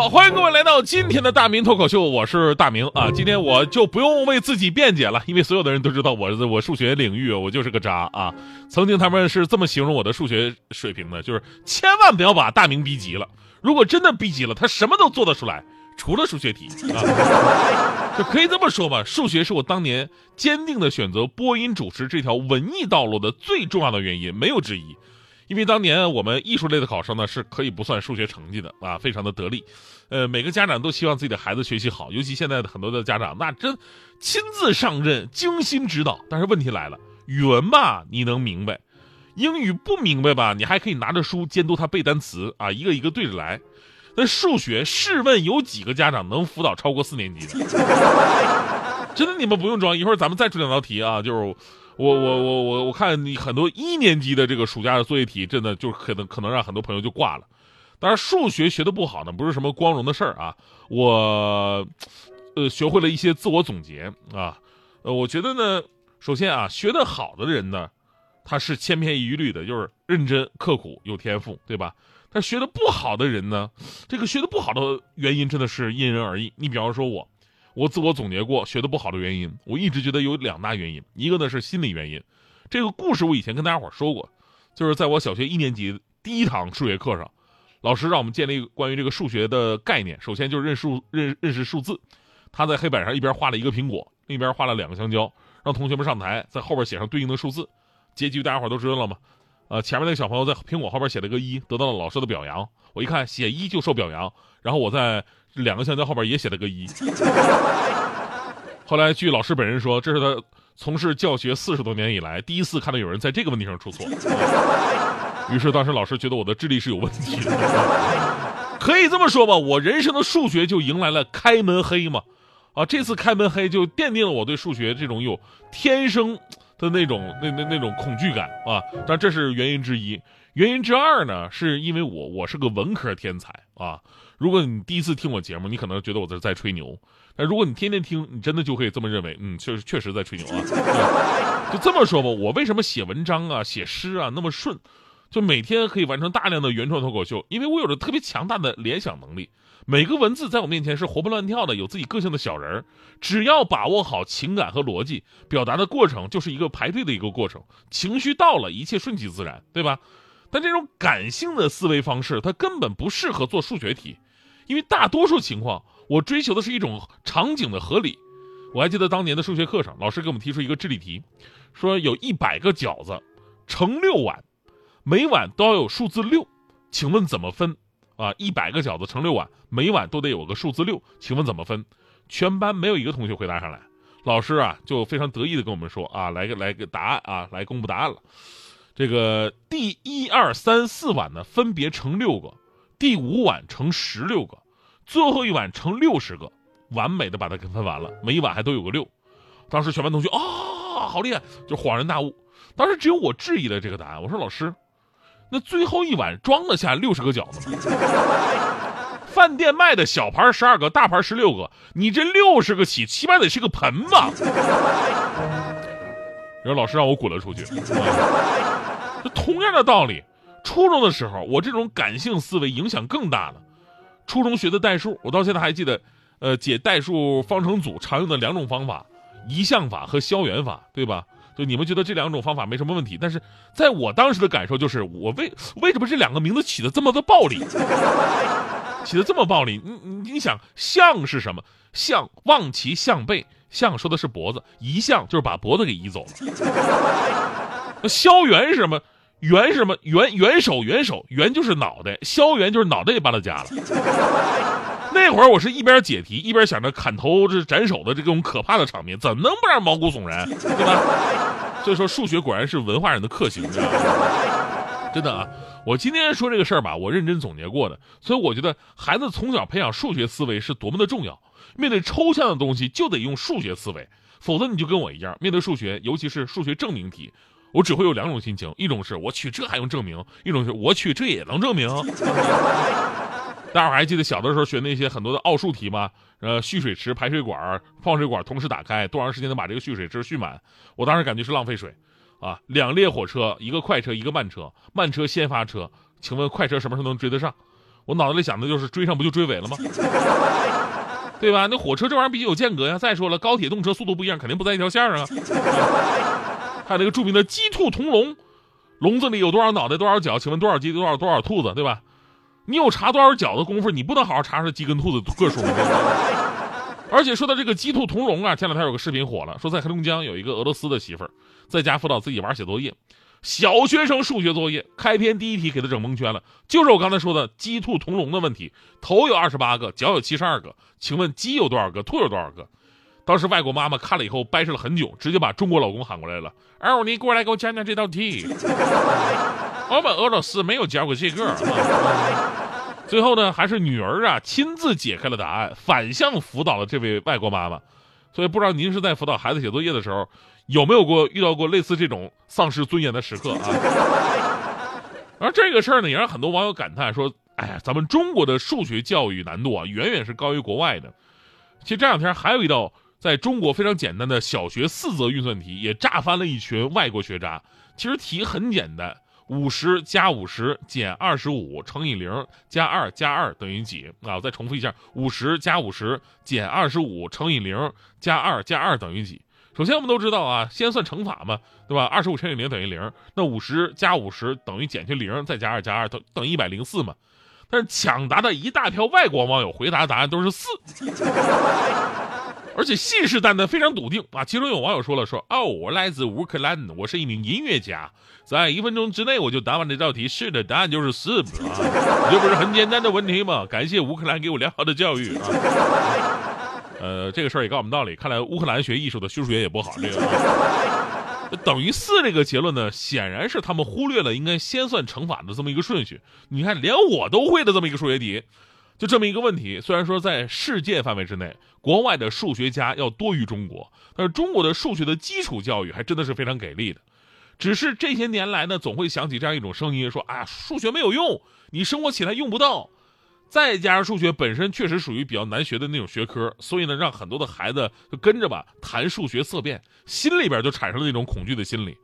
好，欢迎各位来到今天的大明脱口秀，我是大明啊。今天我就不用为自己辩解了，因为所有的人都知道我我数学领域我就是个渣啊。曾经他们是这么形容我的数学水平的，就是千万不要把大明逼急了。如果真的逼急了，他什么都做得出来，除了数学题啊。就可以这么说吧，数学是我当年坚定的选择播音主持这条文艺道路的最重要的原因，没有之一。因为当年我们艺术类的考生呢，是可以不算数学成绩的啊，非常的得力。呃，每个家长都希望自己的孩子学习好，尤其现在的很多的家长，那真亲自上阵，精心指导。但是问题来了，语文吧你能明白，英语不明白吧，你还可以拿着书监督他背单词啊，一个一个对着来。那数学，试问有几个家长能辅导超过四年级的？真的，你们不用装，一会儿咱们再出两道题啊，就是。我我我我我看你很多一年级的这个暑假的作业题，真的就可能可能让很多朋友就挂了。当然，数学学的不好呢，不是什么光荣的事儿啊。我，呃，学会了一些自我总结啊。呃，我觉得呢，首先啊，学得好的人呢，他是千篇一律的，就是认真刻苦有天赋，对吧？但学的不好的人呢，这个学的不好的原因真的是因人而异。你比方说我。我自我总结过学的不好的原因，我一直觉得有两大原因，一个呢是心理原因，这个故事我以前跟大家伙说过，就是在我小学一年级第一堂数学课上，老师让我们建立关于这个数学的概念，首先就是认数认认识数字，他在黑板上一边画了一个苹果，另一边画了两个香蕉，让同学们上台在后边写上对应的数字，结局大家伙都知道了吗？呃，前面那个小朋友在苹果后边写了个一，得到了老师的表扬，我一看写一就受表扬，然后我在。两个香蕉后边也写了个一。后来据老师本人说，这是他从事教学四十多年以来第一次看到有人在这个问题上出错。于是当时老师觉得我的智力是有问题的。可以这么说吧，我人生的数学就迎来了开门黑嘛。啊，这次开门黑就奠定了我对数学这种有天生的那种那那那种恐惧感啊。但这是原因之一。原因之二呢，是因为我我是个文科天才啊。如果你第一次听我节目，你可能觉得我这在吹牛；但如果你天天听，你真的就可以这么认为，嗯，确实确实在吹牛啊。就这么说吧，我为什么写文章啊、写诗啊那么顺，就每天可以完成大量的原创脱口秀？因为我有着特别强大的联想能力。每个文字在我面前是活蹦乱跳的，有自己个性的小人儿。只要把握好情感和逻辑，表达的过程就是一个排队的一个过程。情绪到了，一切顺其自然，对吧？但这种感性的思维方式，它根本不适合做数学题。因为大多数情况，我追求的是一种场景的合理。我还记得当年的数学课上，老师给我们提出一个智力题，说有一百个饺子，盛六碗，每碗都要有数字六，请问怎么分？啊，一百个饺子盛六碗，每碗都得有个数字六，请问怎么分？全班没有一个同学回答上来。老师啊，就非常得意的跟我们说啊，来个来个答案啊，来公布答案了。这个第一二三四碗呢，分别盛六个。第五碗盛十六个，最后一碗盛六十个，完美的把它给分完了，每一碗还都有个六。当时全班同学啊，好厉害，就恍然大悟。当时只有我质疑了这个答案，我说老师，那最后一碗装得下六十个饺子吗？饭店卖的小盘十二个，大盘十六个，你这六十个起，起码得是个盆吧？然后老师让我滚了出去。同样的道理。初中的时候，我这种感性思维影响更大了。初中学的代数，我到现在还记得，呃，解代数方程组常用的两种方法：移项法和消元法，对吧？就你们觉得这两种方法没什么问题，但是在我当时的感受就是，我为为什么这两个名字起的这么的暴力，起的这么暴力？你你你想，项是什么？项望其项背，象说的是脖子，移项就是把脖子给移走了。那萧元是什么？元是什么？元元首元首元就是脑袋，萧元就是脑袋也搬了家了。那会儿我是一边解题一边想着砍头这斩首的这种可怕的场面，怎么能不让毛骨悚然，对吧？所以说数学果然是文化人的克星，真的啊！我今天说这个事儿吧，我认真总结过的，所以我觉得孩子从小培养数学思维是多么的重要。面对抽象的东西就得用数学思维，否则你就跟我一样，面对数学，尤其是数学证明题。我只会有两种心情，一种是我去这还用证明，一种是我去这也能证明。大伙还记得小的时候学那些很多的奥数题吗？呃，蓄水池、排水管、放水管同时打开，多长时间能把这个蓄水池蓄满？我当时感觉是浪费水，啊，两列火车，一个快车，一个慢车，慢车先发车，请问快车什么时候能追得上？我脑子里想的就是追上不就追尾了吗？对吧？那火车这玩意儿毕竟有间隔呀。再说了，高铁动车速度不一样，肯定不在一条线上啊。还有那个著名的鸡兔同笼，笼子里有多少脑袋多少脚？请问多少鸡多少多少兔子？对吧？你有查多少脚的功夫，你不能好好查查鸡跟兔子个数吗？而且说到这个鸡兔同笼啊，前两天有个视频火了，说在黑龙江有一个俄罗斯的媳妇儿在家辅导自己娃写作业，小学生数学作业开篇第一题给他整蒙圈了，就是我刚才说的鸡兔同笼的问题，头有二十八个，脚有七十二个，请问鸡有多少个，兔有多少个？当时外国妈妈看了以后掰扯了很久，直接把中国老公喊过来了，儿你过来给我讲讲这道题。我们俄罗斯没有教过这个。最后呢，还是女儿啊亲自解开了答案，反向辅导了这位外国妈妈。所以不知道您是在辅导孩子写作业的时候，有没有过遇到过类似这种丧失尊严的时刻啊？而这个事儿呢，也让很多网友感叹说：“哎呀，咱们中国的数学教育难度啊，远远是高于国外的。”其实这两天还有一道在中国非常简单的小学四则运算题，也炸翻了一群外国学渣。其实题很简单。五十加五十减二十五乘以零加二加二等于几啊？我再重复一下：五十加五十减二十五乘以零加二加二等于几？首先我们都知道啊，先算乘法嘛，对吧？二十五乘以零等于零，那五十加五十等于减去零再加二加二等等于一百零四嘛。但是抢答的一大票外国网友回答答案都是四。而且信誓旦旦，非常笃定啊！其中有网友说了：“说哦，我来自乌克兰，我是一名音乐家，在一分钟之内我就答完这道题。是的，答案就是四啊，这不是很简单的问题吗？感谢乌克兰给我良好的教育啊！呃，这个事儿也告诉我们道理，看来乌克兰学艺术的数学也不好。这个等于四这个结论呢，显然是他们忽略了应该先算乘法的这么一个顺序。你看，连我都会的这么一个数学题。”就这么一个问题，虽然说在世界范围之内，国外的数学家要多于中国，但是中国的数学的基础教育还真的是非常给力的。只是这些年来呢，总会响起这样一种声音，说：“啊，数学没有用，你生活起来用不到。”再加上数学本身确实属于比较难学的那种学科，所以呢，让很多的孩子就跟着吧谈数学色变，心里边就产生了那种恐惧的心理。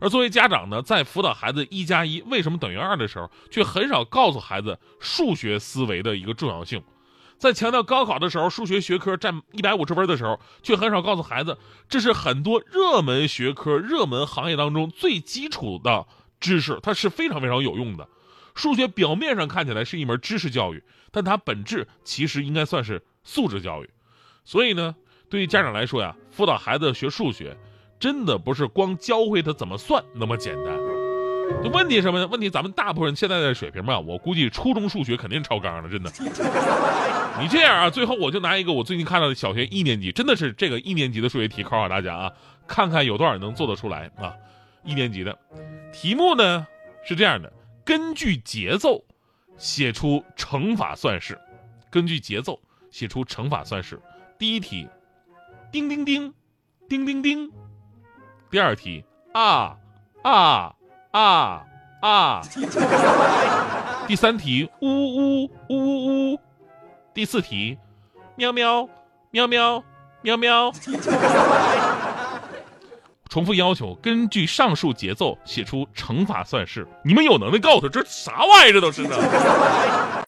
而作为家长呢，在辅导孩子一加一为什么等于二的时候，却很少告诉孩子数学思维的一个重要性；在强调高考的时候，数学学科占一百五十分的时候，却很少告诉孩子，这是很多热门学科、热门行业当中最基础的知识，它是非常非常有用的。数学表面上看起来是一门知识教育，但它本质其实应该算是素质教育。所以呢，对于家长来说呀，辅导孩子学数学。真的不是光教会他怎么算那么简单。就问题什么呢？问题咱们大部分人现在的水平吧，我估计初中数学肯定超纲了，真的。你这样啊，最后我就拿一个我最近看到的小学一年级，真的是这个一年级的数学题考考大家啊，看看有多少人能做得出来啊。一年级的题目呢是这样的：根据节奏写出乘法算式。根据节奏写出乘法算式。第一题，叮叮叮，叮叮叮。第二题啊啊啊啊！第三题呜呜呜呜！第四题喵喵喵喵喵喵！重复要求，根据上述节奏写出乘法算式。你们有能耐告诉他这啥玩意儿？这都是呢？